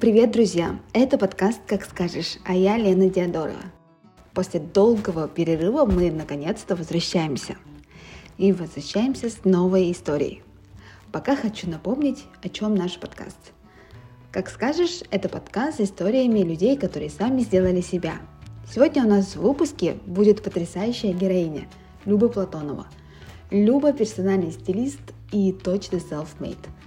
Привет, друзья! Это подкаст «Как скажешь», а я Лена Диадорова. После долгого перерыва мы наконец-то возвращаемся. И возвращаемся с новой историей. Пока хочу напомнить, о чем наш подкаст. «Как скажешь» — это подкаст с историями людей, которые сами сделали себя. Сегодня у нас в выпуске будет потрясающая героиня Люба Платонова. Люба — персональный стилист и точно self-made —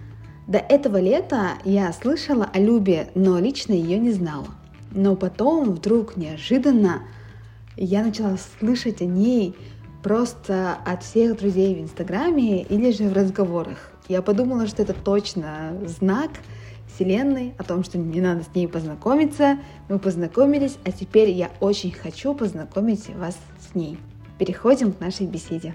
до этого лета я слышала о Любе, но лично ее не знала. Но потом вдруг неожиданно я начала слышать о ней просто от всех друзей в Инстаграме или же в разговорах. Я подумала, что это точно знак Вселенной о том, что мне надо с ней познакомиться. Мы познакомились, а теперь я очень хочу познакомить вас с ней. Переходим к нашей беседе.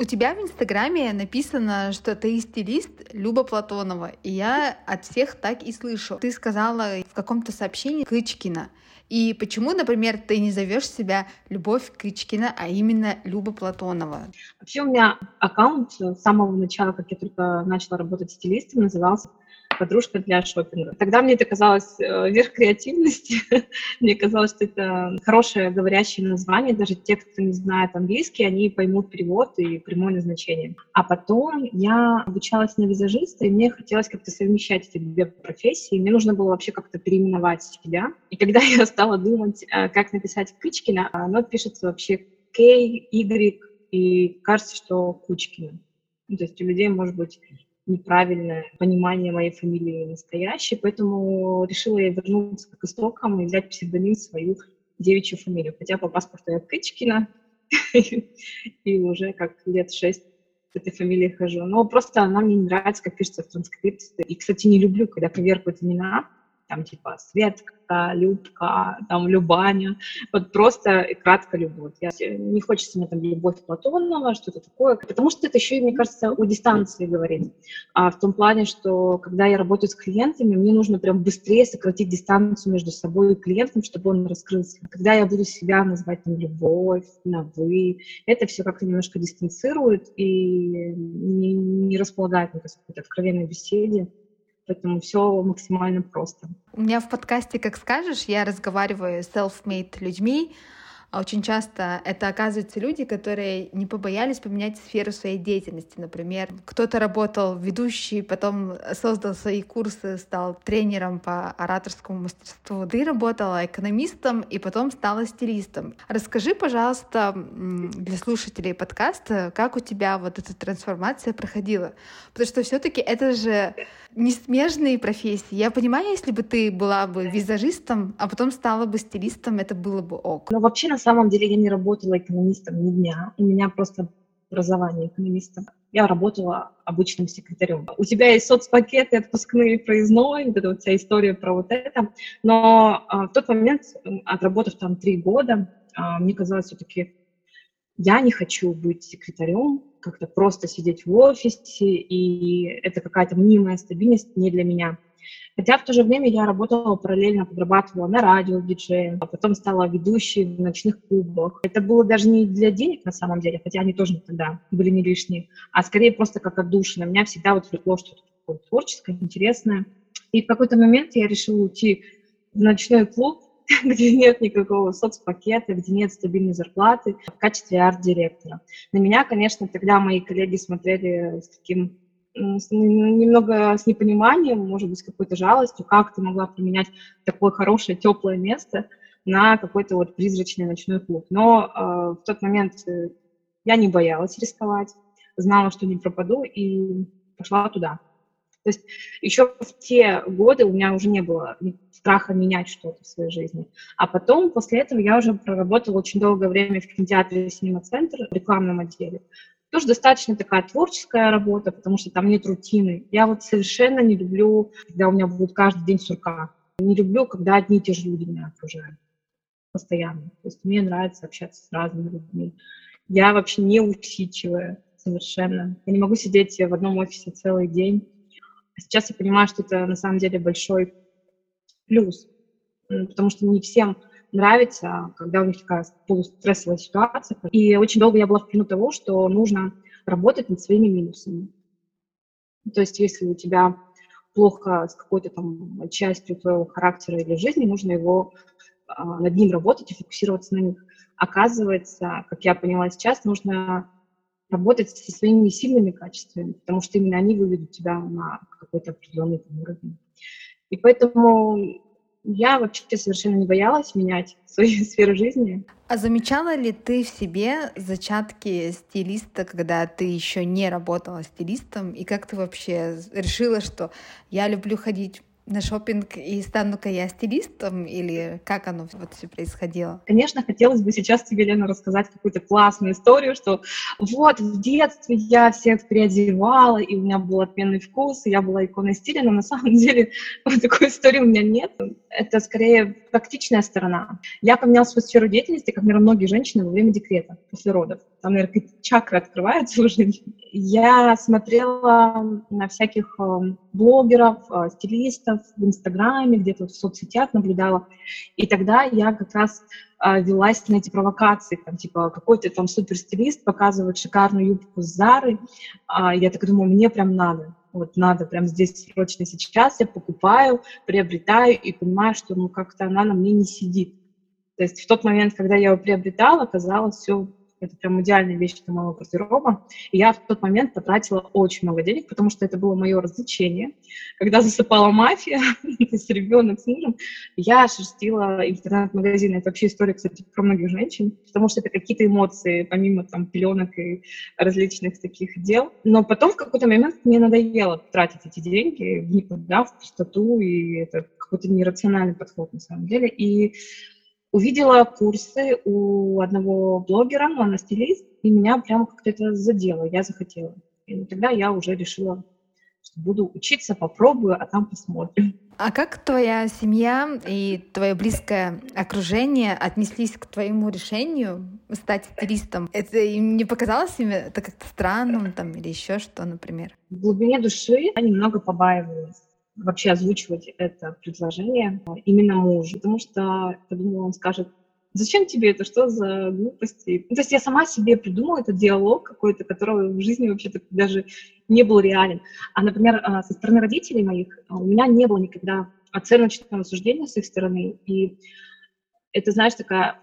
У тебя в Инстаграме написано, что ты стилист Люба Платонова, и я от всех так и слышу. Ты сказала в каком-то сообщении Кычкина. И почему, например, ты не зовешь себя Любовь Кычкина, а именно Люба Платонова? Вообще у меня аккаунт с самого начала, как я только начала работать стилистом, назывался подружка для шопинга. Тогда мне это казалось э, верх креативности. мне казалось, что это хорошее говорящее название. Даже те, кто не знает английский, они поймут перевод и прямое назначение. А потом я обучалась на визажиста, и мне хотелось как-то совмещать эти две профессии. Мне нужно было вообще как-то переименовать себя. И когда я стала думать, э, как написать Кычкина, оно пишется вообще К, Y, и кажется, что Кучкина. Ну, то есть у людей может быть неправильное понимание моей фамилии настоящей, поэтому решила я вернуться к истокам и взять псевдоним свою девичью фамилию. Хотя по паспорту я Кычкина, и уже как лет шесть с этой фамилией хожу. Но просто она мне не нравится, как пишется в транскрипции. И, кстати, не люблю, когда коверкают имена, там типа Светка, Любка, там Любаня, вот просто и кратко любовь. Я, не хочется мне там любовь Платонова, что-то такое, потому что это еще, мне кажется, у дистанции говорит. А в том плане, что когда я работаю с клиентами, мне нужно прям быстрее сократить дистанцию между собой и клиентом, чтобы он раскрылся. Когда я буду себя называть там любовь, на вы, это все как-то немножко дистанцирует и не, не располагает на какой-то откровенной беседе. Поэтому все максимально просто. У меня в подкасте «Как скажешь» я разговариваю с self-made людьми, а очень часто это оказываются люди, которые не побоялись поменять сферу своей деятельности. Например, кто-то работал ведущий, потом создал свои курсы, стал тренером по ораторскому мастерству. Ты работала экономистом и потом стала стилистом. Расскажи, пожалуйста, для слушателей подкаста, как у тебя вот эта трансформация проходила. Потому что все-таки это же не смежные профессии. Я понимаю, если бы ты была бы визажистом, а потом стала бы стилистом, это было бы ок. Но вообще, на самом деле, я не работала экономистом ни дня. У меня просто образование экономиста. Я работала обычным секретарем. У тебя есть соцпакеты, отпускные, проездной, вот эта вот вся история про вот это. Но а, в тот момент, отработав там три года, а, мне казалось все-таки, я не хочу быть секретарем, как-то просто сидеть в офисе, и это какая-то мнимая стабильность не для меня. Хотя в то же время я работала параллельно, подрабатывала на радио диджеем, а потом стала ведущей в ночных клубах. Это было даже не для денег на самом деле, хотя они тоже тогда были не лишние, а скорее просто как отдушина. Меня всегда вот влекло что-то такое творческое, интересное. И в какой-то момент я решила уйти в ночной клуб, где нет никакого соцпакета, где нет стабильной зарплаты в качестве арт-директора. На меня, конечно, тогда мои коллеги смотрели с таким с, немного с непониманием, может быть, с какой-то жалостью, как ты могла применять такое хорошее, теплое место на какой-то вот призрачный ночной клуб. Но э, в тот момент э, я не боялась рисковать, знала, что не пропаду, и пошла туда. То есть еще в те годы у меня уже не было страха менять что-то в своей жизни. А потом, после этого, я уже проработала очень долгое время в кинотеатре «Синема-центр» в рекламном отделе. Тоже достаточно такая творческая работа, потому что там нет рутины. Я вот совершенно не люблю, когда у меня будет каждый день сурка. Не люблю, когда одни и те же люди меня окружают постоянно. То есть мне нравится общаться с разными людьми. Я вообще не усидчивая совершенно. Я не могу сидеть в одном офисе целый день Сейчас я понимаю, что это на самом деле большой плюс, потому что не всем нравится, когда у них такая полустрессовая ситуация. И очень долго я была в плену того, что нужно работать над своими минусами. То есть если у тебя плохо с какой-то там частью твоего характера или жизни, нужно его а, над ним работать и фокусироваться на них. Оказывается, как я поняла сейчас, нужно работать со своими сильными качествами, потому что именно они выведут тебя на какой-то определенный уровень. И поэтому я вообще совершенно не боялась менять свою сферу жизни. А замечала ли ты в себе зачатки стилиста, когда ты еще не работала стилистом? И как ты вообще решила, что я люблю ходить на шопинг и стану-ка я стилистом, или как оно вот все происходило? Конечно, хотелось бы сейчас тебе, Лена, рассказать какую-то классную историю, что вот в детстве я всех переодевала, и у меня был отменный вкус, и я была иконой стиля, но на самом деле вот такой истории у меня нет. Это скорее практичная сторона. Я поменяла свою сферу деятельности, как, наверное, многие женщины во время декрета, после родов. Там, наверное, чакры открываются уже. Я смотрела на всяких э, блогеров, э, стилистов, в Инстаграме, где-то в соцсетях наблюдала. И тогда я как раз а, велась на эти провокации, там, типа, какой-то там суперстилист показывает шикарную юбку с Зары, а, я так думаю, мне прям надо, вот надо прям здесь срочно сейчас, я покупаю, приобретаю и понимаю, что ну как-то она на мне не сидит. То есть в тот момент, когда я ее приобретала, казалось, все это прям идеальная вещь для моего гардероба. И я в тот момент потратила очень много денег, потому что это было мое развлечение. Когда засыпала мафия, то есть ребенок с мужем, я шерстила интернет-магазин. Это вообще история, кстати, про многих женщин, потому что это какие-то эмоции, помимо там пеленок и различных таких дел. Но потом в какой-то момент мне надоело тратить эти деньги в никуда, в пустоту, и это какой-то нерациональный подход на самом деле. И увидела курсы у одного блогера, он стилист, и меня прямо как-то это задело, я захотела. И тогда я уже решила, что буду учиться, попробую, а там посмотрим. А как твоя семья и твое близкое окружение отнеслись к твоему решению стать стилистом? Это им не показалось им это как-то странным там, или еще что, например? В глубине души я немного побаивалась вообще озвучивать это предложение именно мужу, потому что, я думаю, он скажет, зачем тебе это, что за глупости? Ну, то есть я сама себе придумала этот диалог какой-то, который в жизни вообще-то даже не был реален. А, например, а, со стороны родителей моих а, у меня не было никогда оценочного суждения с их стороны, и это, знаешь, такая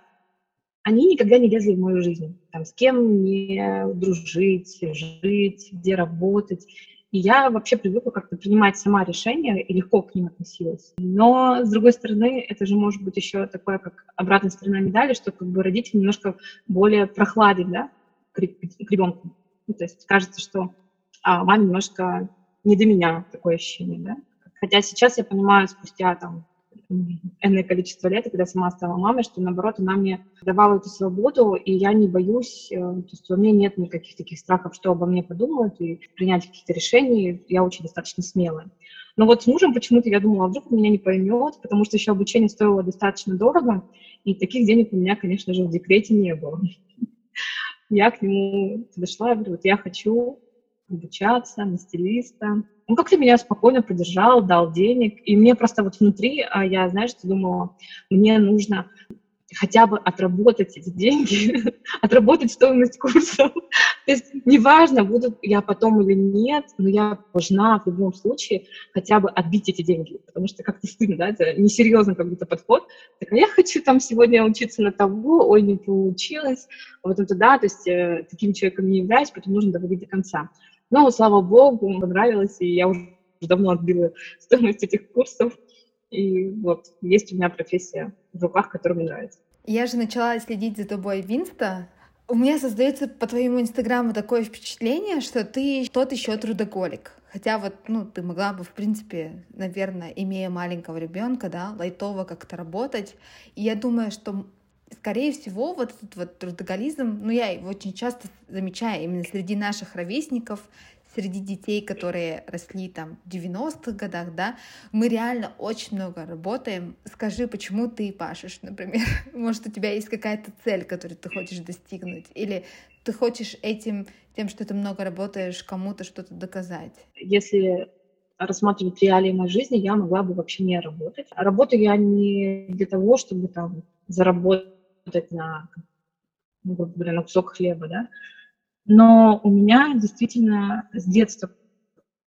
они никогда не лезли в мою жизнь. Там, с кем мне дружить, жить, где работать. И я вообще привыкла как-то принимать сама решения и легко к ним относилась. Но, с другой стороны, это же может быть еще такое, как обратная сторона медали, что как бы родитель немножко более прохладен, да, к, ребенку. Ну, то есть кажется, что а, маме немножко не до меня такое ощущение, да. Хотя сейчас я понимаю, спустя там энное количество лет, когда сама стала мамой, что, наоборот, она мне давала эту свободу, и я не боюсь, э, то есть у меня нет никаких таких страхов, что обо мне подумают, и принять какие-то решения, я очень достаточно смелая. Но вот с мужем почему-то я думала, а вдруг меня не поймет, потому что еще обучение стоило достаточно дорого, и таких денег у меня, конечно же, в декрете не было. Я к нему подошла и говорю, вот я хочу обучаться на стилиста. Он как-то меня спокойно поддержал, дал денег. И мне просто вот внутри, а я, знаешь, думала, мне нужно хотя бы отработать эти деньги, отработать стоимость курсов. То есть неважно, буду я потом или нет, но я должна в любом случае хотя бы отбить эти деньги, потому что как-то стыдно, да, это несерьезный какой-то подход. Так, а я хочу там сегодня учиться на того, ой, не получилось, вот это да, то есть э, таким человеком не являюсь, поэтому нужно доводить до конца. Но, слава богу, понравилось, и я уже давно отбила стоимость этих курсов. И вот, есть у меня профессия в руках, которая мне нравится. Я же начала следить за тобой в Инста. У меня создается по твоему инстаграму такое впечатление, что ты тот еще трудоголик. Хотя вот, ну, ты могла бы, в принципе, наверное, имея маленького ребенка, да, лайтово как-то работать. И я думаю, что скорее всего, вот этот вот трудоголизм, ну, я его очень часто замечаю именно среди наших ровесников, среди детей, которые росли там в 90-х годах, да, мы реально очень много работаем. Скажи, почему ты пашешь, например? Может, у тебя есть какая-то цель, которую ты хочешь достигнуть? Или ты хочешь этим, тем, что ты много работаешь, кому-то что-то доказать? Если рассматривать реалии моей жизни, я могла бы вообще не работать. Работаю я не для того, чтобы там заработать на, ну, грубо говоря, на кусок хлеба, да. Но у меня действительно с детства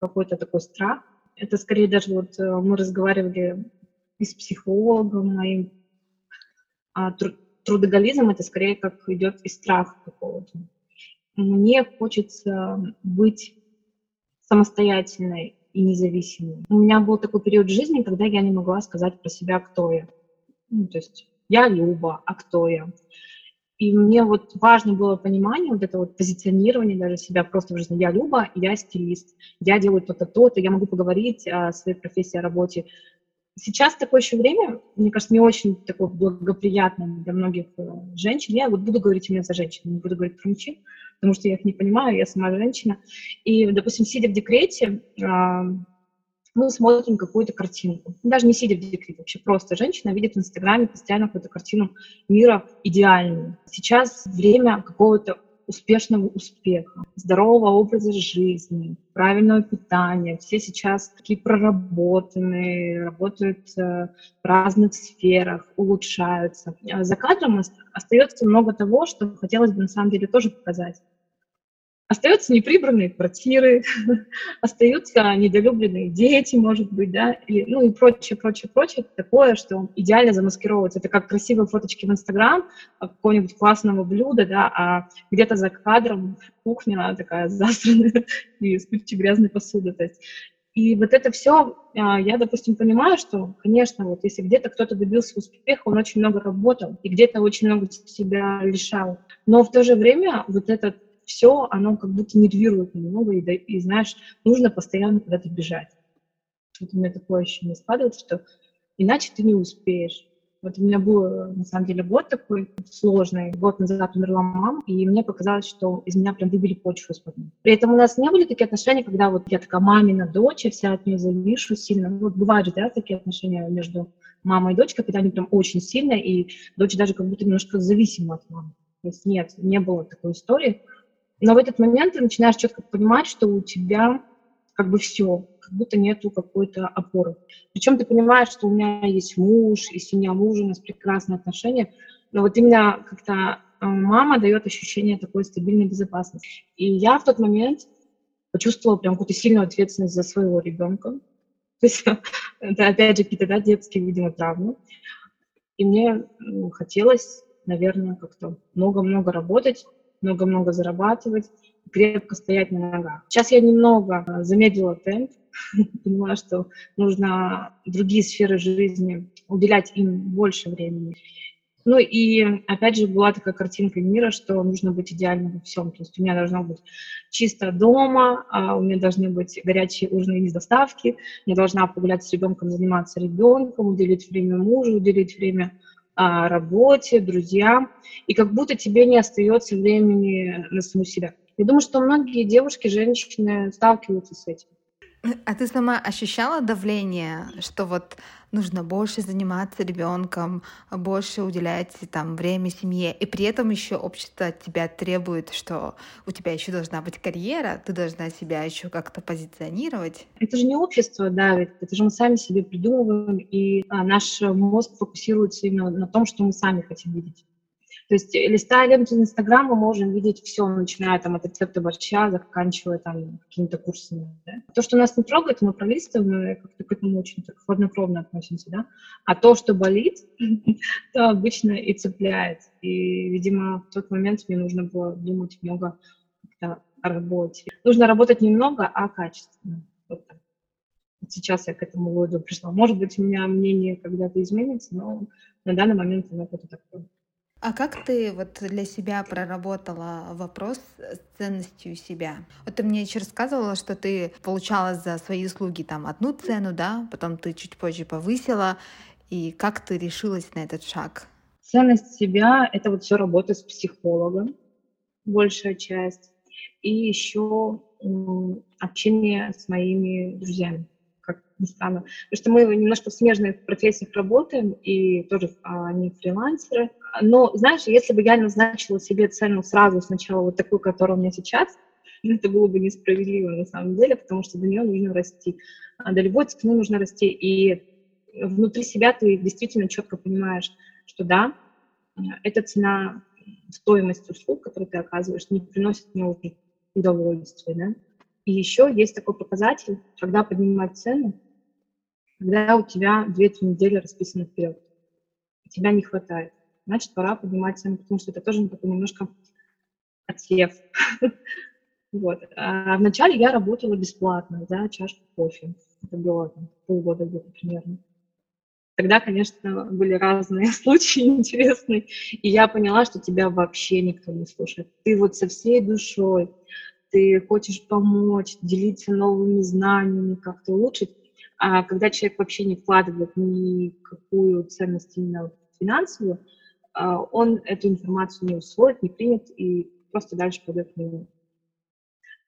какой-то такой страх. Это скорее даже вот э, мы разговаривали и с психологом моим. А трудоголизм это скорее как идет из страха какого-то. Мне хочется быть самостоятельной и независимой. У меня был такой период жизни, когда я не могла сказать про себя, кто я. Ну, то есть я Люба, а кто я? И мне вот важно было понимание, вот это вот позиционирование даже себя просто в жизни. Я Люба, я стилист, я делаю то-то, то-то, я могу поговорить о своей профессии, о работе. Сейчас такое еще время, мне кажется, не очень такое благоприятное для многих э, женщин. Я вот буду говорить именно за женщин, не буду говорить про мужчин, потому что я их не понимаю, я сама женщина. И, допустим, сидя в декрете, мы смотрим какую-то картинку. Даже не сидя в декрете, вообще просто женщина видит в Инстаграме постоянно какую-то картину мира идеальную. Сейчас время какого-то успешного успеха, здорового образа жизни, правильного питания. Все сейчас такие проработанные, работают э, в разных сферах, улучшаются. А за кадром остается много того, что хотелось бы на самом деле тоже показать. Остаются неприбранные квартиры, остаются недолюбленные дети, может быть, да, и, ну и прочее, прочее, прочее, такое, что идеально замаскировывается. Это как красивые фоточки в Инстаграм какого-нибудь классного блюда, да, а где-то за кадром кухня такая засранная и с кучей грязной посуды. То есть и вот это все, а, я, допустим, понимаю, что, конечно, вот если где-то кто-то добился успеха, он очень много работал и где-то очень много себя лишал. Но в то же время вот этот все, оно как будто нервирует немного, и, и знаешь, нужно постоянно куда-то бежать. Вот у меня такое ощущение складывается, что иначе ты не успеешь. Вот у меня был, на самом деле, год такой сложный. Год назад умерла мама, и мне показалось, что из меня прям выбили почву из-под ног. При этом у нас не были такие отношения, когда вот я такая мамина дочь, вся от нее завишу сильно. Ну, вот бывают же, да, такие отношения между мамой и дочкой, когда они прям очень сильные, и дочь даже как будто немножко зависима от мамы. То есть нет, не было такой истории. Но в этот момент ты начинаешь четко понимать, что у тебя как бы все, как будто нету какой-то опоры. Причем ты понимаешь, что у меня есть муж, и семья мужа, у нас прекрасные отношения, но вот именно как-то э, мама дает ощущение такой стабильной безопасности. И я в тот момент почувствовала прям какую-то сильную ответственность за своего ребенка. То есть это опять же какие-то да, детские, видимо, травмы. И мне хотелось, наверное, как-то много-много работать, много-много зарабатывать, крепко стоять на ногах. Сейчас я немного замедлила темп, понимаю, что нужно другие сферы жизни уделять им больше времени. Ну и опять же была такая картинка мира, что нужно быть идеальным во всем. То есть у меня должно быть чисто дома, а у меня должны быть горячие ужины из доставки, я должна погулять с ребенком, заниматься ребенком, уделить время мужу, уделить время работе, друзьям, и как будто тебе не остается времени на саму себя. Я думаю, что многие девушки, женщины сталкиваются с этим. А ты сама ощущала давление, что вот нужно больше заниматься ребенком, больше уделять там время семье, и при этом еще общество от тебя требует, что у тебя еще должна быть карьера, ты должна себя еще как-то позиционировать. Это же не общество давит, это же мы сами себе придумываем, и а, наш мозг фокусируется именно на том, что мы сами хотим видеть. То есть, э, листая ленту Инстаграм, мы можем видеть все, начиная там от рецепта борща, заканчивая там какими-то курсами. Да? То, что нас не трогает, мы пролистываем, мы как-то к этому очень так хладнокровно относимся, да. А то, что болит, то обычно и цепляет. И, видимо, в тот момент мне нужно было думать много о работе. Нужно работать немного, а качественно. Вот так. Сейчас я к этому выводу пришла. Может быть, у меня мнение когда-то изменится, но на данный момент оно вот такое. А как ты вот для себя проработала вопрос с ценностью себя? Вот ты мне еще рассказывала, что ты получала за свои услуги там одну цену, да, потом ты чуть позже повысила. И как ты решилась на этот шаг? Ценность себя — это вот все работа с психологом, большая часть. И еще общение с моими друзьями ни странно. Потому что мы немножко в смежных профессиях работаем, и тоже а, они фрилансеры. Но, знаешь, если бы я назначила себе цену сразу сначала вот такую, которая у меня сейчас, это было бы несправедливо на самом деле, потому что до нее нужно расти. А до любой цены нужно расти. И внутри себя ты действительно четко понимаешь, что да, эта цена стоимость услуг, которые ты оказываешь, не приносит мне уже удовольствия, да. И еще есть такой показатель, когда поднимать цену, когда у тебя две-три недели расписаны вперед. Тебя не хватает. Значит, пора поднимать цену, потому что это тоже такой немножко отсев. Вот. А вначале я работала бесплатно за чашку кофе. Это было там, полгода где-то примерно. Тогда, конечно, были разные случаи интересные, и я поняла, что тебя вообще никто не слушает. Ты вот со всей душой, ты хочешь помочь, делиться новыми знаниями, как-то улучшить, а когда человек вообще не вкладывает никакую ценность именно финансовую, а, он эту информацию не усвоит, не примет и просто дальше пойдет мимо.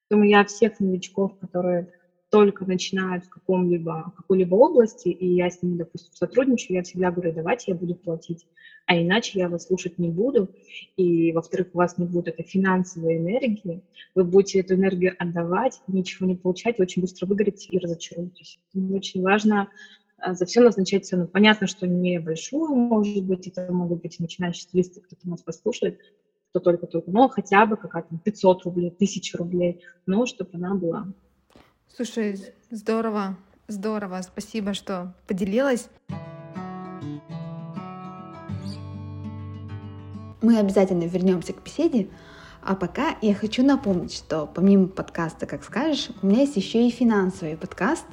Поэтому я всех новичков, которые только начинают в каком-либо, какой-либо области, и я с ними, допустим, сотрудничаю, я всегда говорю, давайте я буду платить, а иначе я вас слушать не буду. И, во-вторых, у вас не будет этой финансовой энергии, вы будете эту энергию отдавать, ничего не получать, очень быстро выгорите и разочаруетесь. очень важно а, за все назначать цену. Понятно, что не большую, может быть, это могут быть начинающие стилисты, кто-то нас послушает, кто только-только, но хотя бы какая-то 500 рублей, 1000 рублей, но чтобы она была. Слушай, здорово, здорово, спасибо, что поделилась. Мы обязательно вернемся к беседе, а пока я хочу напомнить, что помимо подкаста «Как скажешь», у меня есть еще и финансовый подкаст,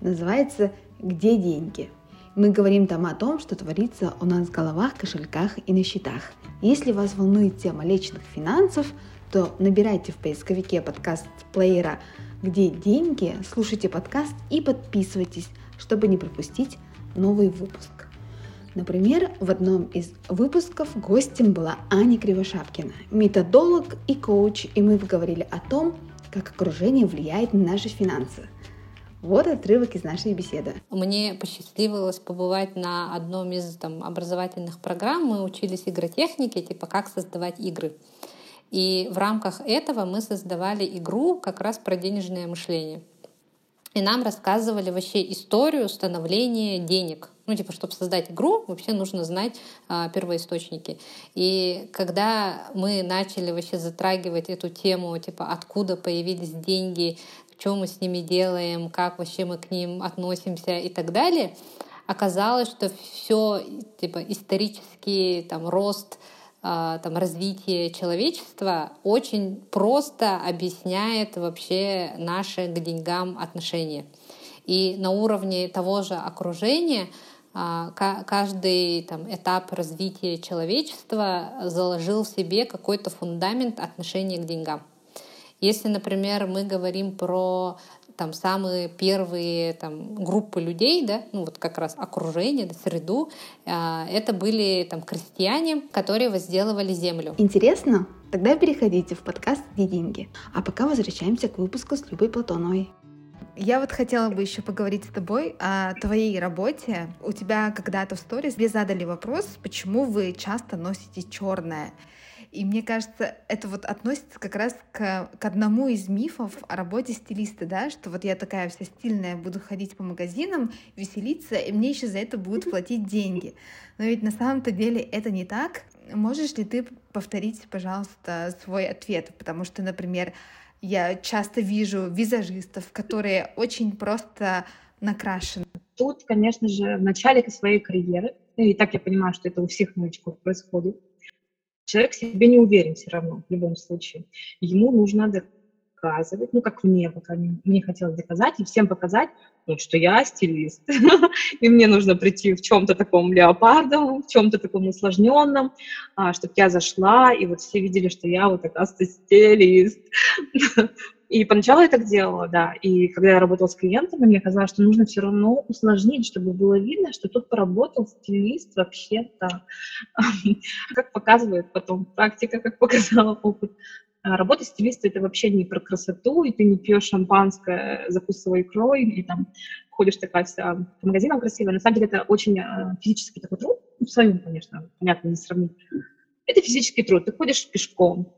называется «Где деньги?». Мы говорим там о том, что творится у нас в головах, кошельках и на счетах. Если вас волнует тема личных финансов, то набирайте в поисковике подкаст плеера «Где деньги?», слушайте подкаст и подписывайтесь, чтобы не пропустить новый выпуск. Например, в одном из выпусков гостем была Аня Кривошапкина, методолог и коуч, и мы поговорили о том, как окружение влияет на наши финансы – вот отрывок из нашей беседы. Мне посчастливилось побывать на одном из там, образовательных программ. Мы учились игротехнике, типа как создавать игры. И в рамках этого мы создавали игру как раз про денежное мышление. И нам рассказывали вообще историю становления денег. Ну, типа, чтобы создать игру, вообще нужно знать а, первоисточники. И когда мы начали вообще затрагивать эту тему, типа, откуда появились деньги, что мы с ними делаем, как вообще мы к ним относимся и так далее, оказалось, что все типа исторический там рост там, развитие человечества очень просто объясняет вообще наши к деньгам отношения. И на уровне того же окружения а, каждый там, этап развития человечества заложил в себе какой-то фундамент отношения к деньгам. Если, например, мы говорим про там самые первые там, группы людей, да, ну вот как раз окружение, да, среду, э, это были там крестьяне, которые возделывали землю. Интересно? Тогда переходите в подкаст «Где деньги?». А пока возвращаемся к выпуску с Любой Платоновой. Я вот хотела бы еще поговорить с тобой о твоей работе. У тебя когда-то в сторис тебе задали вопрос, почему вы часто носите черное. И мне кажется, это вот относится как раз к, к одному из мифов о работе стилиста, да, что вот я такая вся стильная, буду ходить по магазинам, веселиться, и мне еще за это будут платить деньги. Но ведь на самом-то деле это не так. Можешь ли ты повторить, пожалуйста, свой ответ? Потому что, например, я часто вижу визажистов, которые очень просто накрашены. Тут, конечно же, в начале своей карьеры, и так я понимаю, что это у всех новичков происходит, человек себе не уверен все равно, в любом случае. Ему нужно доказывать, ну, как мне, пока мне хотелось доказать и всем показать, ну, что я стилист, и мне нужно прийти в чем-то таком леопардовом, в чем-то таком усложненном, а, чтобы я зашла, и вот все видели, что я вот, оказывается, стилист. И поначалу я так делала, да. И когда я работала с клиентами, мне казалось, что нужно все равно усложнить, чтобы было видно, что тут поработал стилист вообще-то. Как показывает потом практика, как показала опыт. А работа стилиста — это вообще не про красоту, и ты не пьешь шампанское, закусывая икрой, и там ходишь такая вся по магазинам красивая. На самом деле это очень а, физический такой труд, ну, в своем, конечно, понятно, не сравнить. Это физический труд. Ты ходишь пешком,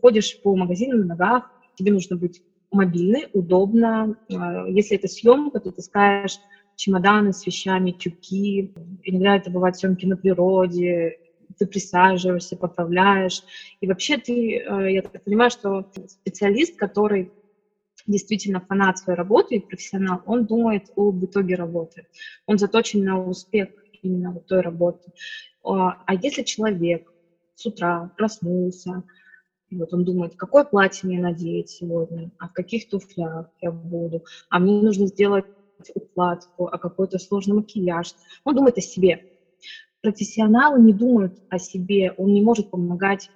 ходишь по магазинам на ногах, тебе нужно быть мобильной, удобно. А, если это съемка, то ты таскаешь чемоданы с вещами, тюки. Иногда это бывают съемки на природе, ты присаживаешься, поправляешь. И вообще ты, э, я так понимаю, что специалист, который действительно фанат своей работы и профессионал, он думает об итоге работы. Он заточен на успех именно вот той работы. А, а если человек с утра проснулся, и вот он думает, какое платье мне надеть сегодня, а в каких туфлях я буду, а мне нужно сделать укладку, а какой-то сложный макияж. Он думает о себе. Профессионалы не думают о себе, он не может помогать.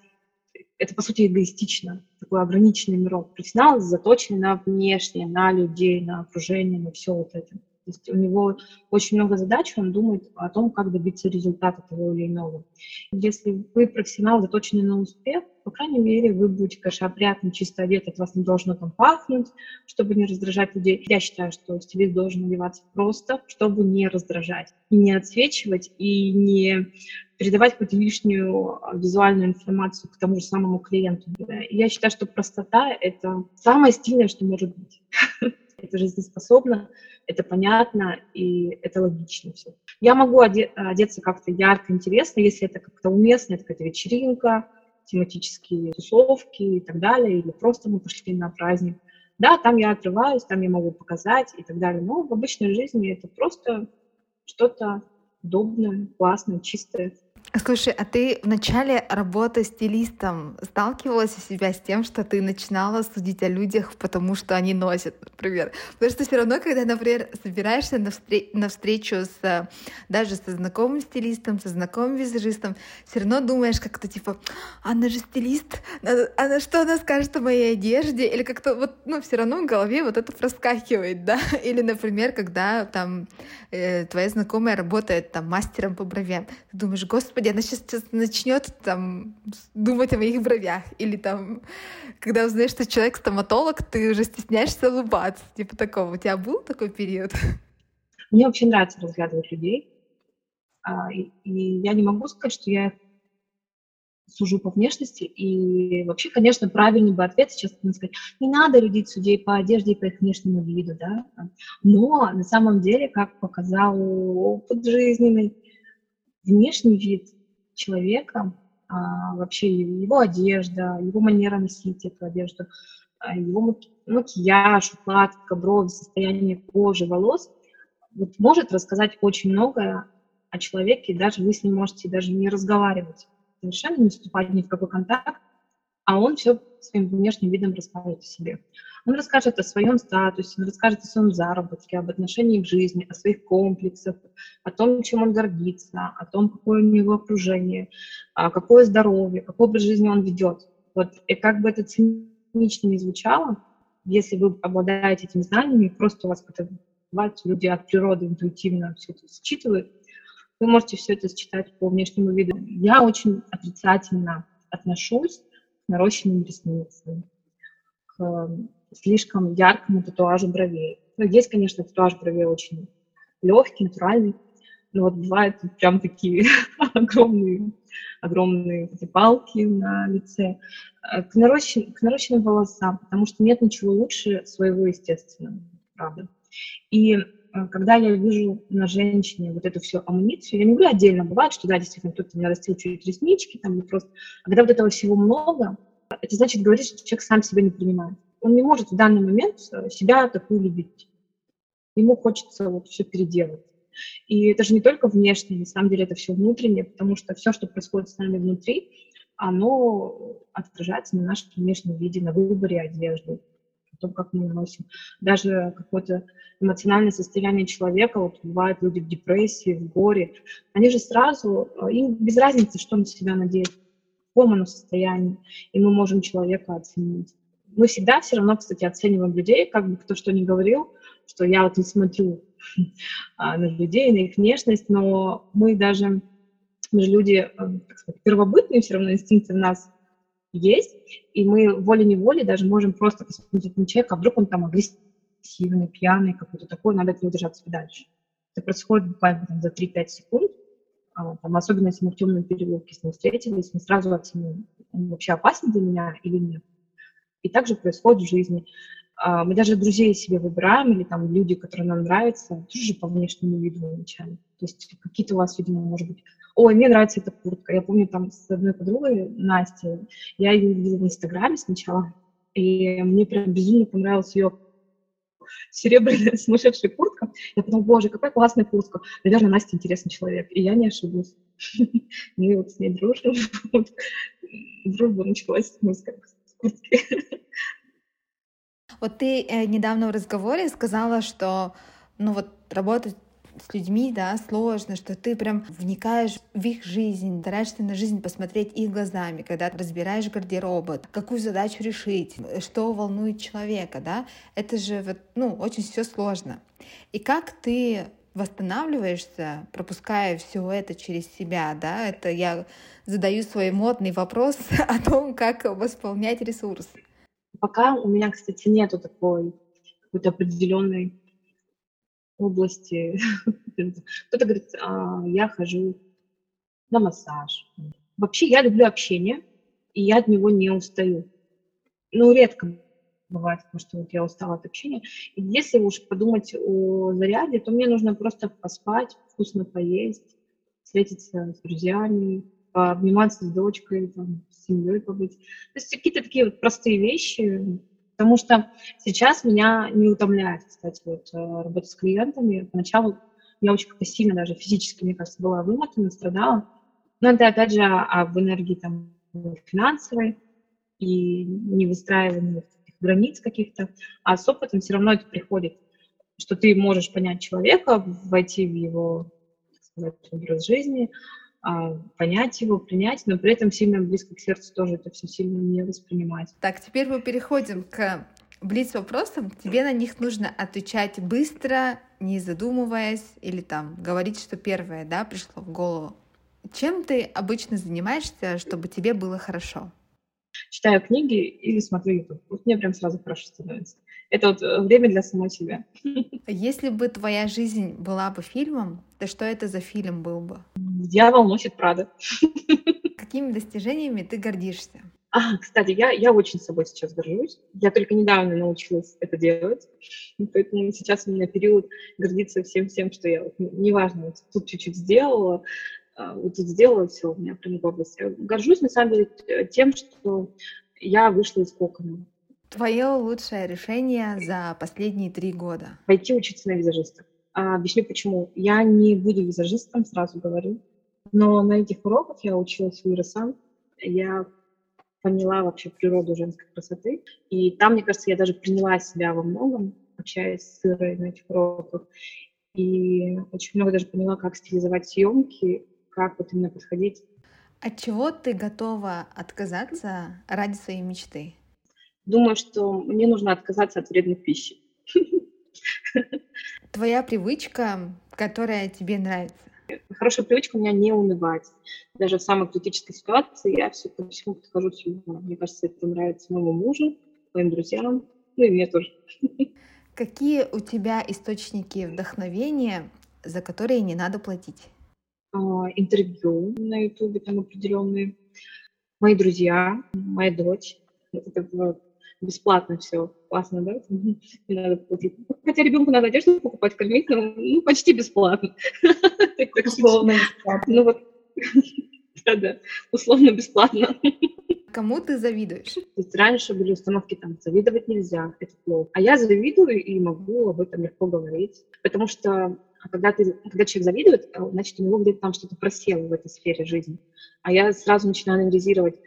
Это, по сути, эгоистично, такой ограниченный мирок. Профессионал заточен на внешнее, на людей, на окружение, на все вот это. Есть у него очень много задач, он думает о том, как добиться результата того или иного. Если вы профессионал, заточенный на успех, по крайней мере, вы будете, конечно, опрятно, чисто одет, от вас не должно там пахнуть, чтобы не раздражать людей. Я считаю, что стилист должен одеваться просто, чтобы не раздражать, и не отсвечивать, и не передавать какую-то лишнюю а, визуальную информацию к тому же самому клиенту. Я считаю, что простота — это самое стильное, что может быть. Это жизнеспособно, это понятно и это логично все. Я могу одеться как-то ярко, интересно, если это как-то уместно, это какая-то вечеринка, тематические тусовки и так далее, или просто мы пошли на праздник. Да, там я отрываюсь, там я могу показать и так далее, но в обычной жизни это просто что-то удобное, классное, чистое. Слушай, а ты в начале работы стилистом сталкивалась у себя с тем, что ты начинала судить о людях, потому что они носят, например? Потому что все равно, когда, например, собираешься на, встр- на встречу с даже со знакомым стилистом, со знакомым визажистом, все равно думаешь как-то типа, она же стилист, она что она скажет о моей одежде? Или как-то вот, ну, все равно в голове вот это проскакивает, да? Или, например, когда там э, твоя знакомая работает там мастером по бровям, ты думаешь, господи, господи, она сейчас, сейчас начнет там думать о моих бровях. Или там, когда узнаешь, что человек стоматолог, ты уже стесняешься улыбаться. Типа такого. У тебя был такой период? Мне вообще нравится разглядывать людей. А, и, я не могу сказать, что я сужу по внешности. И вообще, конечно, правильный бы ответ сейчас сказать, не надо рядить судей по одежде и по их внешнему виду, да. Но на самом деле, как показал опыт жизненный, внешний вид человека, а, вообще его одежда, его манера носить эту одежду, а, его макияж, укладка, брови, состояние кожи, волос, вот может рассказать очень многое о человеке, даже вы с ним можете даже не разговаривать, совершенно не вступать ни в какой контакт, а он все своим внешним видом расскажет о себе. Он расскажет о своем статусе, он расскажет о своем заработке, об отношении к жизни, о своих комплексах, о том, чем он гордится, о том, какое у него окружение, а, какое здоровье, какой образ жизни он ведет. Вот, и как бы это цинично не звучало, если вы обладаете этими знаниями, просто у вас бывает, люди от природы интуитивно все это считывают, вы можете все это считать по внешнему виду. Я очень отрицательно отношусь нарощенным ресницам, к слишком яркому татуажу бровей. Ну, есть, конечно, татуаж бровей очень легкий, натуральный, но вот бывают прям такие огромные, огромные эти палки на лице. Э, к, нарощен, к нарощенным волосам, потому что нет ничего лучше своего естественного, правда. И когда я вижу на женщине вот эту всю амуницию, я не говорю отдельно, бывает, что да, действительно, кто-то не растил чуть реснички, там, просто, а когда вот этого всего много, это значит говорить, что человек сам себя не принимает он не может в данный момент э, себя такую любить. Ему хочется вот все переделать. И это же не только внешне, на самом деле это все внутреннее, потому что все, что происходит с нами внутри, оно отражается на нашем внешнем виде, на выборе одежды, том, как мы носим. Даже какое-то эмоциональное состояние человека, вот бывают люди в депрессии, в горе, они же сразу, э, им без разницы, что на себя надеть, в каком оно состоянии, и мы можем человека оценить мы всегда все равно, кстати, оцениваем людей, как бы кто что ни говорил, что я вот не смотрю а, на людей, на их внешность, но мы даже, мы же люди, э, так сказать, первобытные, все равно инстинкты в нас есть, и мы волей-неволей даже можем просто посмотреть на человека, а вдруг он там агрессивный, пьяный, какой-то такой, надо от него держаться подальше. Это происходит буквально там, за 3-5 секунд, а, там, особенно если мы в темном переулке с ним встретились, мы сразу оценим, он вообще опасен для меня или нет. И также происходит в жизни. А, мы даже друзей себе выбираем, или там люди, которые нам нравятся, тоже по внешнему виду вначале. То есть какие-то у вас, видимо, может быть, ой, мне нравится эта куртка. Я помню там с одной подругой, Настей, я ее видела в Инстаграме сначала, и мне прям безумно понравилась ее серебряная сумасшедшая куртка. Я подумала, боже, какая классная куртка. Наверное, Настя интересный человек. И я не ошиблась. Мы вот с ней дружим. Дружба началась с куртки. Вот ты э, недавно в разговоре сказала, что ну вот работать с людьми, да, сложно, что ты прям вникаешь в их жизнь, стараешься на жизнь посмотреть их глазами, когда разбираешь гардеробы, какую задачу решить, что волнует человека, да, это же вот, ну, очень все сложно. И как ты восстанавливаешься, пропуская все это через себя, да, это я задаю свой модный вопрос о том, как восполнять ресурс. Пока у меня, кстати, нету такой какой-то определенной области. Кто-то говорит, а, я хожу на массаж. Вообще я люблю общение, и я от него не устаю. Ну, редко бывает, потому что вот я устала от общения. И если уж подумать о заряде, то мне нужно просто поспать, вкусно поесть, встретиться с друзьями, пообниматься с дочкой, там, семьей побыть. То есть какие-то такие вот простые вещи, Потому что сейчас меня не утомляет, кстати, вот, э, работа с клиентами. Поначалу я очень как-то сильно даже физически, мне кажется, была вымотана, страдала. Но это, опять же, об энергии там финансовой и не выстраивании границ каких-то. А с опытом все равно это приходит, что ты можешь понять человека, войти в его образ жизни, а, понять его, принять, но при этом сильно близко к сердцу тоже это все сильно не воспринимать. Так, теперь мы переходим к блиц вопросам. Тебе на них нужно отвечать быстро, не задумываясь, или там говорить, что первое, да, пришло в голову. Чем ты обычно занимаешься, чтобы тебе было хорошо? Читаю книги или смотрю YouTube. Вот мне прям сразу хорошо становится. Это вот э, время для самой себя. Если бы твоя жизнь была бы фильмом, то что это за фильм был бы? Дьявол носит Прада. Какими достижениями ты гордишься? А, кстати, я, я очень собой сейчас горжусь. Я только недавно научилась это делать. Поэтому сейчас у меня период гордиться всем-всем, что я, неважно, вот тут чуть-чуть сделала, а, вот тут сделала все, у меня прям область. Горжусь, на самом деле, тем, что я вышла из кокона. Твое лучшее решение за последние три года? Пойти учиться на визажиста. А, объясню почему. Я не буду визажистом, сразу говорю. Но на этих уроках я училась у Ирасан. Я поняла вообще природу женской красоты. И там, мне кажется, я даже приняла себя во многом, общаясь с Ирой на этих уроках. И очень много даже поняла, как стилизовать съемки, как вот именно подходить. От чего ты готова отказаться ради своей мечты? думаю, что мне нужно отказаться от вредной пищи. Твоя привычка, которая тебе нравится? Хорошая привычка у меня не унывать. Даже в самой критической ситуации я все ко всему подхожу всегда. Мне кажется, это нравится моему мужу, моим друзьям, ну и мне тоже. Какие у тебя источники вдохновения, за которые не надо платить? А, интервью на ютубе там определенные. Мои друзья, моя дочь. Это бесплатно все. Классно, да? Не надо платить. Хотя ребенку надо одежду покупать, кормить, но ну, почти бесплатно. Условно бесплатно. Ну вот, да-да, условно бесплатно. Кому ты завидуешь? То есть раньше были установки там, завидовать нельзя, это плохо. А я завидую и могу об этом легко говорить. Потому что когда, ты, когда человек завидует, значит, у него где-то там что-то просело в этой сфере жизни. А я сразу начинаю анализировать,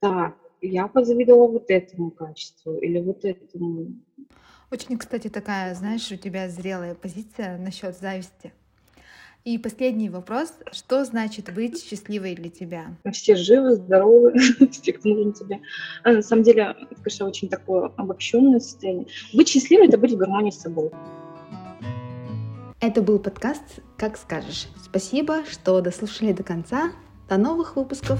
так, я позавидовала вот этому качеству или вот этому. Очень, кстати, такая, знаешь, у тебя зрелая позиция насчет зависти. И последний вопрос. Что значит быть счастливой для тебя? Все живы, здоровы, все, кто нужен тебе. А на самом деле, это, конечно, очень такое обобщенное состояние. Быть счастливой — это быть в гармонии с собой. Это был подкаст «Как скажешь». Спасибо, что дослушали до конца. До новых выпусков!